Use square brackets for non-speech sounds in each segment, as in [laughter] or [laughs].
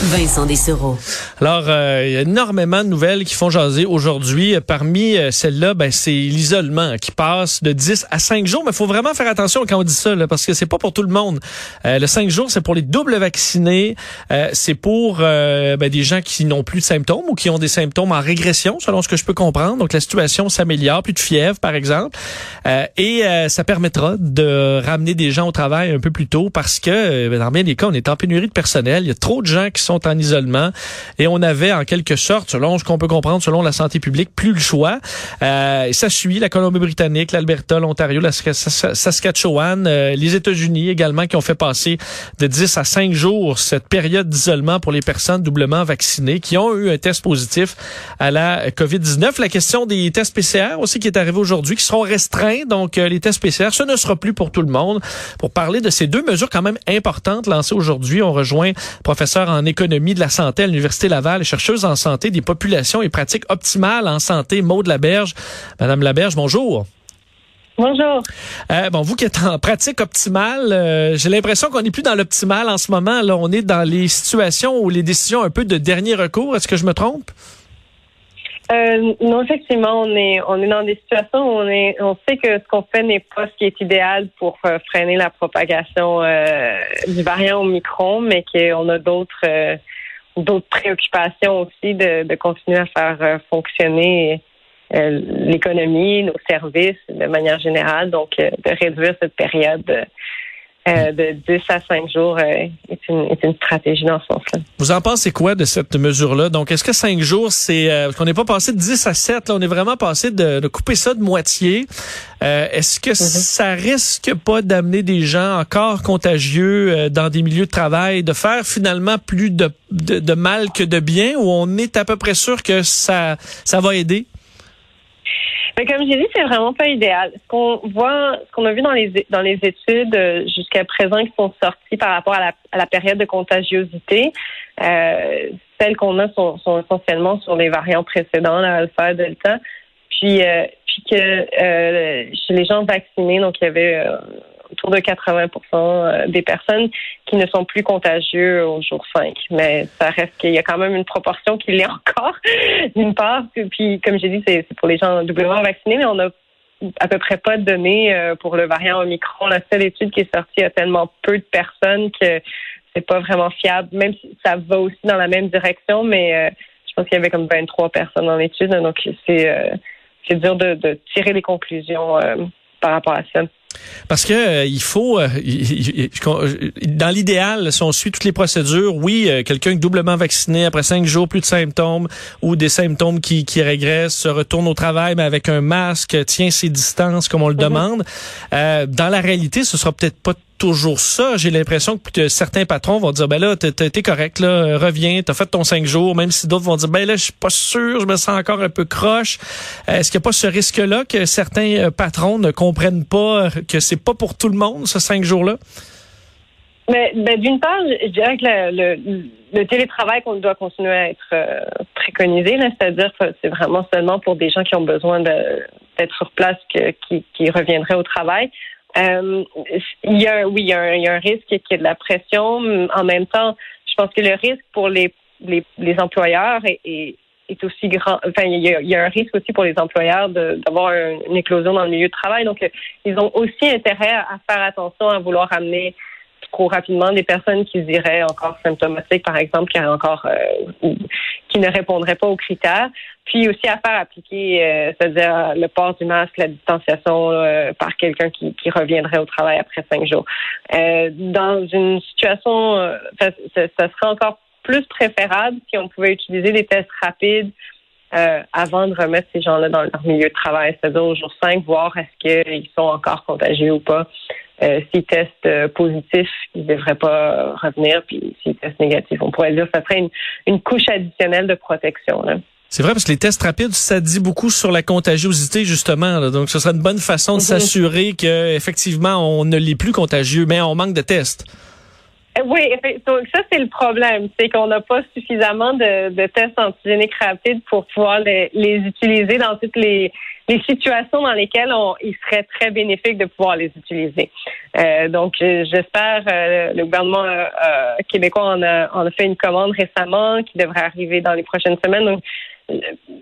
Vincent Dessereau. Alors, euh, il y a énormément de nouvelles qui font jaser aujourd'hui. Parmi euh, celles-là, ben, c'est l'isolement qui passe de 10 à 5 jours. Mais il faut vraiment faire attention quand on dit ça, là, parce que c'est pas pour tout le monde. Euh, le 5 jours, c'est pour les doubles vaccinés. c'est pour ben, des gens qui n'ont plus de symptômes ou qui ont des symptômes en régression, selon ce que je peux comprendre. Donc, la situation s'améliore, plus de fièvre, par exemple. et ça permettra de ramener des gens au travail un peu plus tôt parce que, ben, dans bien des cas, on est en pénurie de personnel. Il y a trop de gens qui sont en isolement. Et on avait en quelque sorte, selon ce qu'on peut comprendre, selon la santé publique, plus le choix. Euh, ça suit la Colombie-Britannique, l'Alberta, l'Ontario, la Saskatchewan, euh, les États-Unis également qui ont fait passer de 10 à 5 jours cette période d'isolement pour les personnes doublement vaccinées qui ont eu un test positif à la COVID-19. La question des tests PCR aussi qui est arrivée aujourd'hui, qui seront restreints. Donc, euh, les tests PCR, ce ne sera plus pour tout le monde. Pour parler de ces deux mesures quand même importantes lancées aujourd'hui, on rejoint professeur en économie économie de la santé à l'Université Laval, chercheuse en santé des populations et pratiques optimales en santé, Maude Laberge. Madame Laberge, bonjour. Bonjour. Euh, bon, vous qui êtes en pratique optimale, euh, j'ai l'impression qu'on n'est plus dans l'optimal en ce moment. Là, on est dans les situations où les décisions un peu de dernier recours. Est-ce que je me trompe? Euh, non, effectivement, on est on est dans des situations où on est on sait que ce qu'on fait n'est pas ce qui est idéal pour euh, freiner la propagation euh, du variant Omicron, mais qu'on a d'autres euh, d'autres préoccupations aussi de, de continuer à faire fonctionner l'économie, nos services de manière générale, donc de réduire cette période euh, de 10 à 5 jours euh, est, une, est, une, stratégie dans ce sens-là. Vous en pensez quoi de cette mesure-là? Donc, est-ce que 5 jours, c'est... Euh, qu'on n'est pas passé de 10 à 7, là, on est vraiment passé de, de couper ça de moitié. est-ce que mm-hmm. ça risque pas d'amener des gens encore contagieux dans des milieux de travail, de faire finalement plus de, de, de mal que de bien, ou on est à peu près sûr que ça, ça va aider? Mais comme j'ai dit, c'est vraiment pas idéal. Ce qu'on voit, ce qu'on a vu dans les dans les études euh, jusqu'à présent qui sont sorties par rapport à la, à la période de contagiosité, euh, celles qu'on a sont, sont, essentiellement sur les variants précédents, la alpha, delta, puis euh, puis que euh, chez les gens vaccinés, donc il y avait autour de 80% euh, des personnes qui ne sont plus contagieux au jour 5. Mais ça reste qu'il y a quand même une proportion qui l'est [laughs] encore, d'une part. Puis, comme j'ai dit, c'est pour les gens doublement vaccinés, mais on a à peu près pas de données euh, pour le variant Omicron. La seule étude qui est sortie a tellement peu de personnes que c'est pas vraiment fiable, même si ça va aussi dans la même direction, mais euh, je pense qu'il y avait comme 23 personnes dans l'étude, donc c'est dur de, de, tirer les conclusions par rapport à ça. Parce que euh, il faut, euh, dans l'idéal, si on suit toutes les procédures, oui, euh, quelqu'un doublement vacciné après cinq jours, plus de symptômes ou des symptômes qui, qui régressent, se retourne au travail mais avec un masque, tient ses distances comme on le mhm. demande. dans la réalité, ce sera peut-être pas toujours ça. J'ai l'impression que certains patrons vont dire, ben là, t'es correct, là, reviens, t'as fait ton cinq jours, même si d'autres vont dire, ben là, je suis pas sûr, je me sens encore un peu croche. Est-ce qu'il n'y a pas ce risque-là que certains euh, patrons ne comprennent pas que c'est pas pour tout le monde, ce cinq jours-là? Mais ben, d'une part, je dirais que le, télétravail qu'on doit continuer à être euh, préconisé, c'est-à-dire que c'est vraiment seulement pour des gens qui ont besoin d'être sur place qui reviendraient au travail. Euh, il y a, oui, il y a, un, a risque qu'il y ait de la pression. En même temps, je pense que le risque pour les, les, employeurs est, aussi grand. Enfin, il y, a, il y, a, un risque aussi pour les employeurs d'avoir une éclosion dans le milieu de travail. Donc, ils ont aussi intérêt à faire attention à vouloir amener trop rapidement des personnes qui seraient encore symptomatiques, par exemple, qui encore euh, qui ne répondraient pas aux critères. Puis aussi à faire appliquer, euh, c'est-à-dire le port du masque, la distanciation euh, par quelqu'un qui, qui, reviendrait au travail après cinq jours. dans une situation, ça, ça, serait encore plus préférable si on pouvait utiliser des tests rapides avant de remettre ces gens-là dans leur milieu de travail, c'est-à-dire au jour 5, voir est-ce qu'ils sont encore contagieux ou pas. Euh, s'ils testent euh, positifs, ils ne devraient pas revenir. Puis s'ils testent négatifs, on pourrait dire que ça serait une, une couche additionnelle de protection. Là. C'est vrai parce que les tests rapides, ça dit beaucoup sur la contagiosité justement. Donc, ce serait une bonne façon de mm-hmm. s'assurer que effectivement on ne l'est plus contagieux, mais on manque de tests. Oui, donc ça c'est le problème, c'est qu'on n'a pas suffisamment de, de, tests antigéniques rapides pour pouvoir les, les utiliser dans toutes les, situations dans lesquelles on, il serait très bénéfique de pouvoir les utiliser. Euh, donc j'espère euh, le gouvernement euh, québécois en a, fait une commande récemment qui devrait arriver dans les prochaines semaines. Donc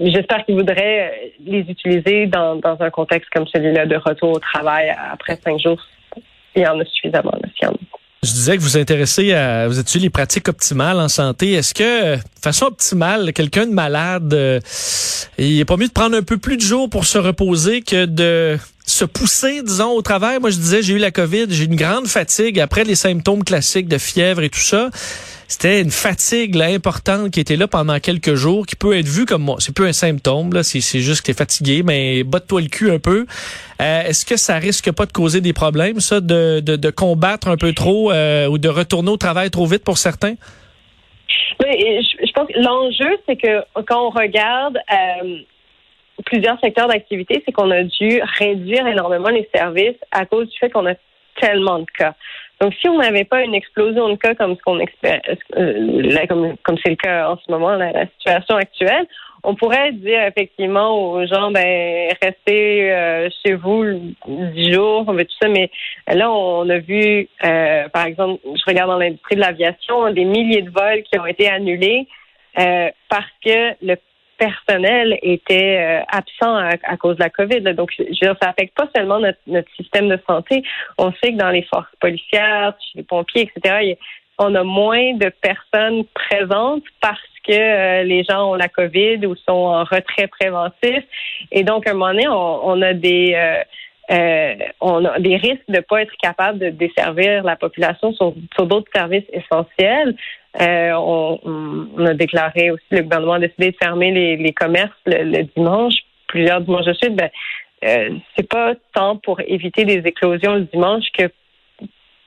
j'espère qu'ils voudraient les utiliser dans, dans un contexte comme celui-là de retour au travail après cinq jours. Il y en a suffisamment, s'il y en a. Je disais que vous intéressez à vous étudiez les pratiques optimales en santé. Est-ce que, de façon optimale, quelqu'un de malade, euh, il est pas mieux de prendre un peu plus de jours pour se reposer que de se pousser, disons, au travail? Moi, je disais, j'ai eu la COVID, j'ai une grande fatigue après les symptômes classiques de fièvre et tout ça c'était une fatigue là, importante qui était là pendant quelques jours, qui peut être vue comme moi. C'est plus un symptôme, là, c'est, juste que tu es fatigué, mais botte-toi le cul un peu. Euh, est-ce que ça risque pas de causer des problèmes, ça, de, de, combattre un peu trop euh, ou de retourner au travail trop vite pour certains? Oui, je, pense que l'enjeu, c'est que quand on regarde euh, plusieurs secteurs d'activité, c'est qu'on a dû réduire énormément les services à cause du fait qu'on a tellement de cas. Donc, si on n'avait pas une explosion de cas comme ce qu'on expère, euh, comme c'est le cas en ce moment, la, situation actuelle, on pourrait dire effectivement aux gens, ben restez euh, chez vous dix jours, on veut tout ça. Mais là, on a vu, euh, par exemple, je regarde dans l'industrie de l'aviation, des milliers de vols qui ont été annulés parce que le personnel était euh, absent à, cause de la COVID. Donc, je veux dire, ça affecte pas seulement notre, notre, système de santé. On sait que dans les forces policières, chez les pompiers, etc., on a moins de personnes présentes parce que euh, les gens ont la COVID ou sont en retrait préventif. Et donc, à un moment donné, on, a des euh, on a des risques de ne pas être capable de desservir la population sur, sur d'autres services essentiels. Euh, on, a déclaré aussi, le gouvernement a décidé de fermer les, les commerces le, dimanche, plusieurs dimanches de suite. Ben, euh, c'est pas tant pour éviter des éclosions le dimanche que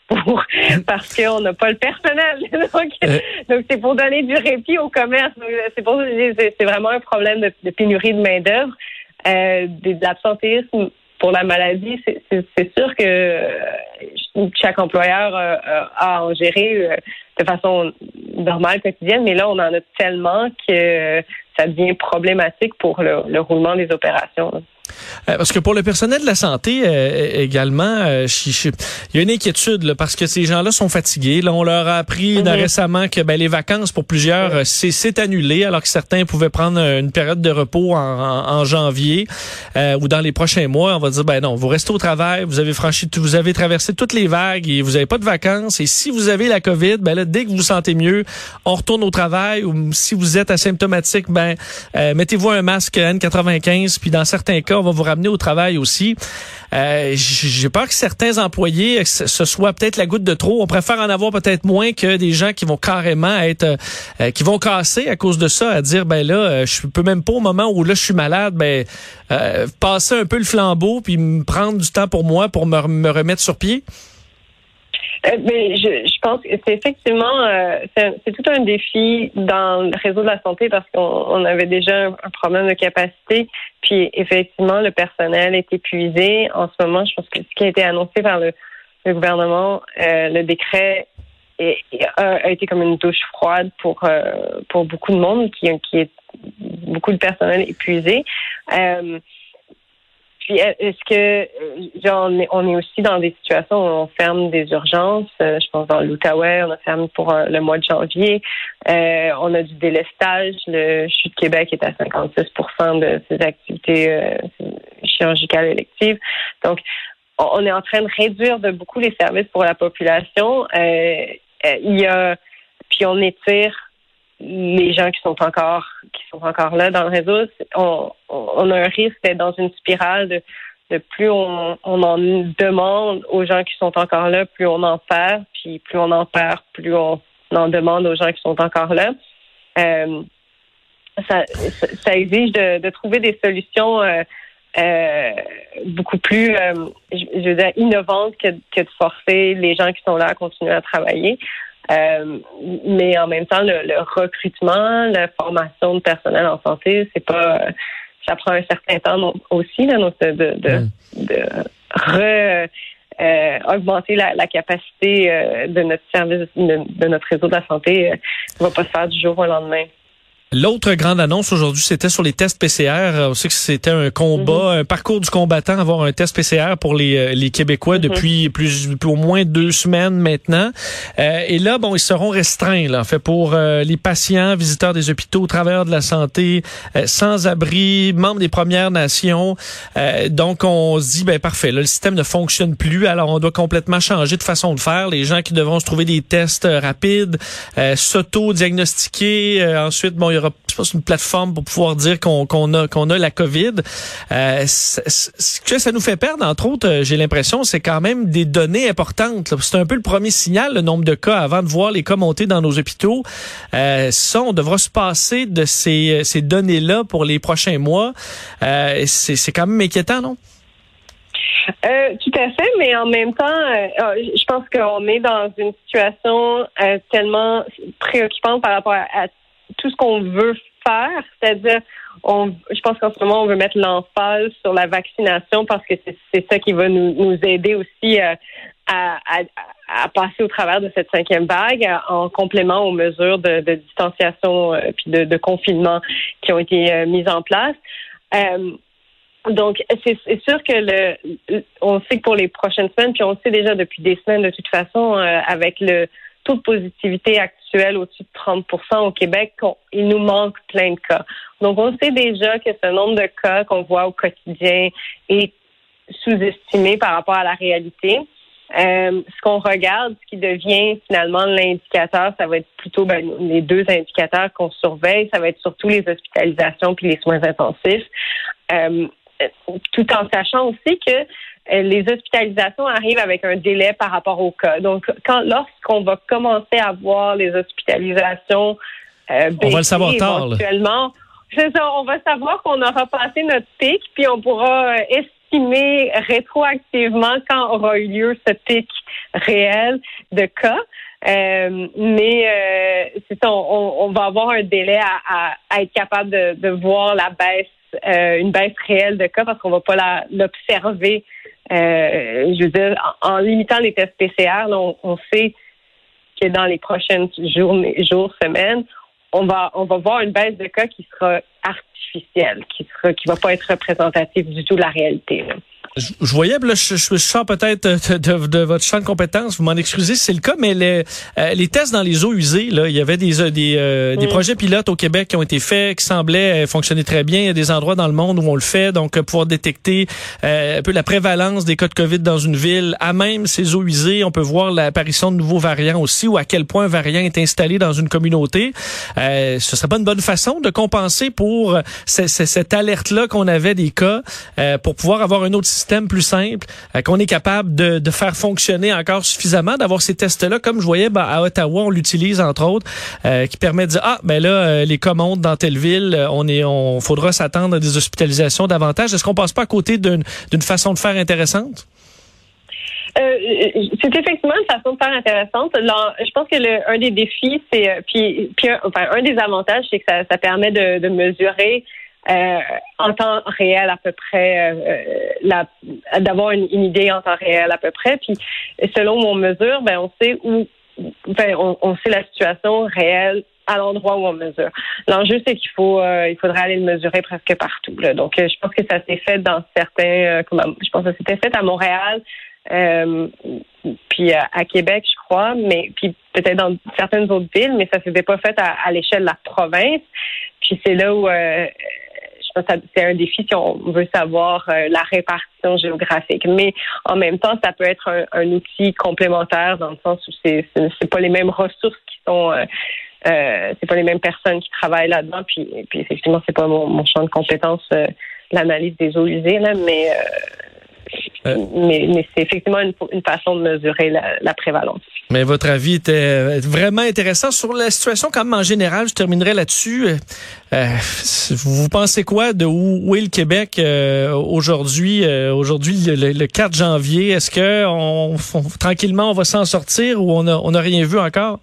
pour [laughs] parce qu'on n'a pas le personnel. [laughs] donc, euh. donc c'est pour donner du répit au commerce. C'est pour c'est vraiment un problème de, pénurie de main d'œuvre, euh, de l'absentéisme pour la maladie. C'est sûr que chaque employeur a à en gérer de façon normale, quotidienne, mais là, on en a tellement que ça devient problématique pour le, roulement des opérations. Euh, parce que pour le personnel de la santé euh, également, euh, il y a une inquiétude là, parce que ces gens-là sont fatigués. Là, on leur a appris mm-hmm. récemment que ben, les vacances pour plusieurs c'est annulé, alors que certains pouvaient prendre une période de repos en, janvier ou dans les prochains mois. On va dire ben non, vous restez au travail, vous avez franchi, vous avez traversé toutes les vagues et vous n'avez pas de vacances. Et si vous avez la COVID, ben là, dès que vous vous sentez mieux, on retourne au travail. Ou si vous êtes asymptomatique, ben mettez-vous un masque N95. Puis dans certains cas on va vous ramener au travail aussi. Euh, J'ai peur que certains employés, ce soit peut-être la goutte de trop. On préfère en avoir peut-être moins que des gens qui vont carrément être, euh, qui vont casser à cause de ça, à dire ben là, euh, je peux même pas au moment où là je suis malade, ben euh, passer un peu le flambeau puis me prendre du temps pour moi pour me remettre sur pied. Euh, mais je, je, pense que c'est effectivement euh, c'est tout un défi dans le réseau de la santé parce qu'on avait déjà un, problème de capacité. Puis effectivement, le personnel est épuisé. En ce moment, je pense que ce qui a été annoncé par le, le gouvernement, euh, le décret est, a, été comme une douche froide pour pour beaucoup de monde qui qui est beaucoup de personnel épuisé. Puis est-ce que genre, on, est, aussi dans des situations où on ferme des urgences. Euh, je pense dans l'Outaouais, on a fermé pour euh, le mois de janvier. Euh, on a du délestage. Le CHU de Québec est à 56 de ses activités chirurgicales électives. Donc, on est en train de réduire de beaucoup les services pour la population. il y a puis on étire les gens qui sont encore qui sont encore là dans le réseau, on, a un risque d'être dans une spirale de, plus on, en demande aux gens qui sont encore là, plus on en perd, puis plus on en perd, plus on en demande aux gens qui sont encore là. Euh, ça, exige de, trouver des solutions euh, euh, beaucoup plus, innovantes que, de forcer les gens qui sont là à continuer à travailler. Euh, mais en même temps, le, recrutement, la formation de personnel en santé, c'est pas, ça prend un certain temps aussi là, de, de, de, mm. de re, euh, augmenter la, capacité de notre service, de, notre réseau de la santé, ne va pas se faire du jour au lendemain. L'autre grande annonce aujourd'hui, c'était sur les tests PCR. On sait que c'était un combat, mhm. un parcours du combattant, avoir un test PCR pour les, euh, les Québécois mhm. depuis plus, au moins deux semaines maintenant. Euh, et là, bon, ils seront restreints, là, en fait, pour euh, les patients, visiteurs des hôpitaux, travailleurs de la santé, sans-abri, membres des Premières Nations. donc, on se dit, ben parfait, là, le système ne fonctionne plus, alors on doit complètement changer de façon de faire. Les gens qui devront se trouver des tests rapides, s'auto-diagnostiquer, ensuite, bon, il y aura une plateforme pour pouvoir dire qu'on a la COVID. Euh, ce que ça nous fait perdre, entre autres, euh, j'ai l'impression, c'est quand même des données importantes. C'est un peu le premier signal, le nombre de cas, avant de voir les cas monter dans nos hôpitaux. Euh, ça, on devra se passer de ces, données-là pour les prochains mois. C'est quand même inquiétant, non? Tout à fait, mais en même temps, je pense qu'on est dans une situation tellement préoccupante par rapport à, à tout ce qu'on veut faire, c'est-à-dire, on, je pense qu'en ce moment, on veut mettre l'emphase sur la vaccination parce que c'est ça qui va nous, nous aider aussi euh, à, passer au travers de cette cinquième vague en complément aux mesures de, distanciation euh, puis de, confinement qui ont été euh, mises en place. donc, c'est sûr que le, on sait que pour les prochaines semaines, puis on le sait déjà depuis des semaines de toute façon, avec le taux de positivité actuel au-dessus de 30 au Québec, il nous manque plein de cas. Donc, on sait déjà que ce nombre de cas qu'on voit au quotidien est sous-estimé par rapport à la réalité. Euh, ce qu'on regarde, ce qui devient finalement l'indicateur, ça va être plutôt ben, les deux indicateurs qu'on surveille, ça va être surtout les hospitalisations puis les soins intensifs, euh, tout en sachant aussi que euh, les hospitalisations arrivent avec un délai par rapport au cas. Donc, quand lorsqu'on va commencer à voir les hospitalisations euh, on va le savoir tard, éventuellement, c'est ça, on va savoir qu'on aura passé notre pic, puis on pourra euh, estimer rétroactivement quand aura eu lieu ce pic réel de cas. Euh, mais euh, c'est ça, on, on, va avoir un délai à, à, être capable de, de voir la baisse, euh, une baisse réelle de cas parce qu'on va pas l'observer euh, je veux dire, en, limitant les tests PCR, on, sait que dans les prochaines jours, semaines, on va, on va voir une baisse de cas qui sera artificielle, qui sera, qui va pas être représentative du tout de la réalité. Je, voyais, là, je, je, sens peut-être de, de, votre champ de compétences, vous m'en excusez si c'est le cas, mais les, euh, les tests dans les eaux usées, là, il y avait des, euh, des, euh, des projets pilotes au Québec qui ont été faits, qui semblaient fonctionner très bien. Il y a des endroits dans le monde où on le fait, donc pouvoir détecter un peu la prévalence des cas de COVID dans une ville, à même ces eaux usées, on peut voir l'apparition de nouveaux variants aussi, ou à quel point un variant est installé dans une communauté. Euh, ce serait pas une bonne façon de compenser pour cette alerte-là qu'on avait des cas, pour pouvoir avoir un autre système plus simple, euh, qu'on est capable de, faire fonctionner encore suffisamment, d'avoir ces tests-là, comme je voyais ben, à Ottawa, on l'utilise entre autres, euh, qui permet de dire ah ben là euh, les commandes dans telle ville, on est, on faudra s'attendre à des hospitalisations davantage. Est-ce qu'on passe pas à côté d'une façon de faire intéressante? C'est effectivement une façon de faire intéressante. je pense que le, un des défis, c'est puis, puis enfin un des avantages, c'est que ça, permet de mesurer euh, en temps réel à peu près, euh, d'avoir une, idée en temps réel à peu près. Puis selon mon mesure, ben on sait où, ben, on, sait la situation réelle à l'endroit où on mesure. L'enjeu, c'est qu'il faut, euh, il faudrait aller le mesurer presque partout. Là. Donc, je pense que ça s'est fait dans certains, comme, je pense que c'était fait à Montréal, puis à, Québec, je crois, mais puis peut-être dans certaines autres villes, mais ça s'était pas fait à, à l'échelle de la province. Puis c'est là où c'est un défi si on veut savoir euh, la répartition géographique. Mais en même temps, ça peut être un, outil complémentaire dans le sens où c'est c'est pas les mêmes ressources qui sont euh, euh, c'est pas les mêmes personnes qui travaillent là-dedans. Puis, puis effectivement, c'est pas mon, champ de compétences euh, l'analyse des eaux usées là, mais euh, mais, mais c'est effectivement une, une, façon de mesurer la, la, prévalence. Mais votre avis était vraiment intéressant sur la situation quand même en général. Je terminerai là-dessus. Euh, vous pensez quoi de où, est le Québec euh, aujourd'hui, euh, aujourd'hui le, 4 janvier Est-ce que on, tranquillement on va s'en sortir ou on a on a rien vu encore?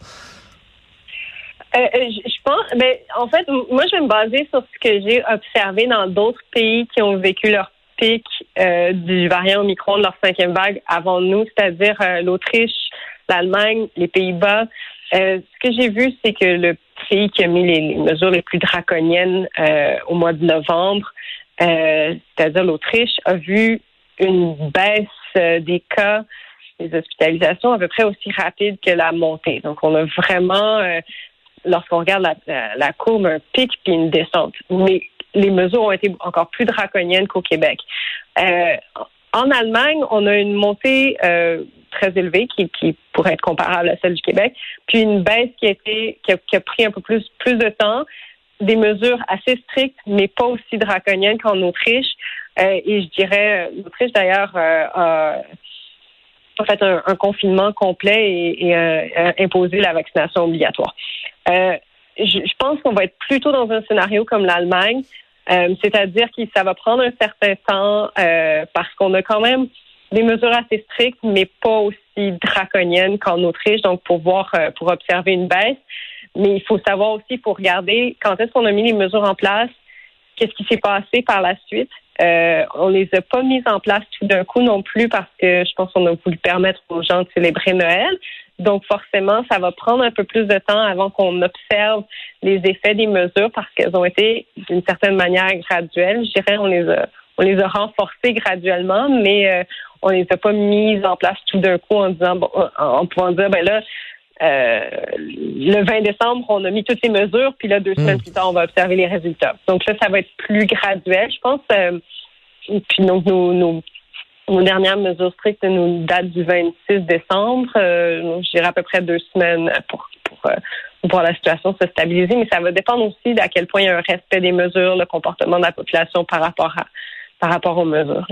Je pense, ben, en fait, moi, je vais me baser sur ce que j'ai observé dans d'autres pays qui ont vécu leur euh, du variant Omicron de leur cinquième vague avant nous, c'est-à-dire euh, l'Autriche, l'Allemagne, les Pays-Bas. ce que j'ai vu, c'est que le pays qui a mis les, mesures les plus draconiennes au mois de novembre, c'est-à-dire l'Autriche, a vu une baisse des cas des hospitalisations à peu près aussi rapide que la montée. Donc, on a vraiment, lorsqu'on regarde la, la, courbe, un pic puis une descente. Mais les mesures ont été encore plus draconiennes qu'au Québec. Euh, en Allemagne, on a une montée euh, très élevée qui, qui, pourrait être comparable à celle du Québec, puis une baisse qui a été qui a, pris un peu plus plus de temps, des mesures assez strictes, mais pas aussi draconiennes qu'en Autriche. Euh, et je dirais, l'Autriche d'ailleurs a fait un, confinement complet et, et imposé la vaccination obligatoire. Je, pense qu'on va être plutôt dans un scénario comme l'Allemagne, euh, c'est-à-dire que ça va prendre un certain temps euh, parce qu'on a quand même des mesures assez strictes, mais pas aussi draconiennes qu'en Autriche, donc pour voir, euh, pour observer une baisse. Mais il faut savoir aussi, pour regarder quand est-ce qu'on a mis les mesures en place, qu'est-ce qui s'est passé par la suite. Euh, on les a pas mises en place tout d'un coup non plus parce que je pense qu'on a voulu permettre aux gens de célébrer Noël. Donc forcément, ça va prendre un peu plus de temps avant qu'on observe les effets des mesures parce qu'elles ont été d'une certaine manière graduelles. Je dirais on les a on les a renforcées graduellement, mais euh, on les a pas mises en place tout d'un coup en disant bon, en pouvant dire ben là euh, le 20 décembre, on a mis toutes les mesures, puis là, deux hmm. semaines plus tard, on va observer les résultats. Donc là, ça va être plus graduel, je pense. Euh, puis donc, nos, nos, nos, dernières mesures strictes nous datent du 26 décembre. Euh, je dirais à peu près deux semaines pour, pour, pour la situation se stabiliser, mais ça va dépendre aussi d'à quel point il y a un respect des mesures, le comportement de la population par rapport à par rapport aux mesures.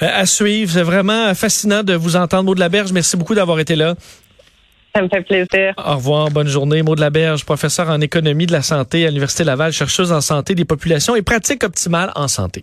À suivre, c'est vraiment fascinant de vous entendre, Maud de la Berge. Merci beaucoup d'avoir été là. Ça me fait plaisir. Au revoir, bonne journée. Maud Laberge, professeur en économie de la santé à l'Université Laval, chercheuse en santé des populations et pratique optimale en santé.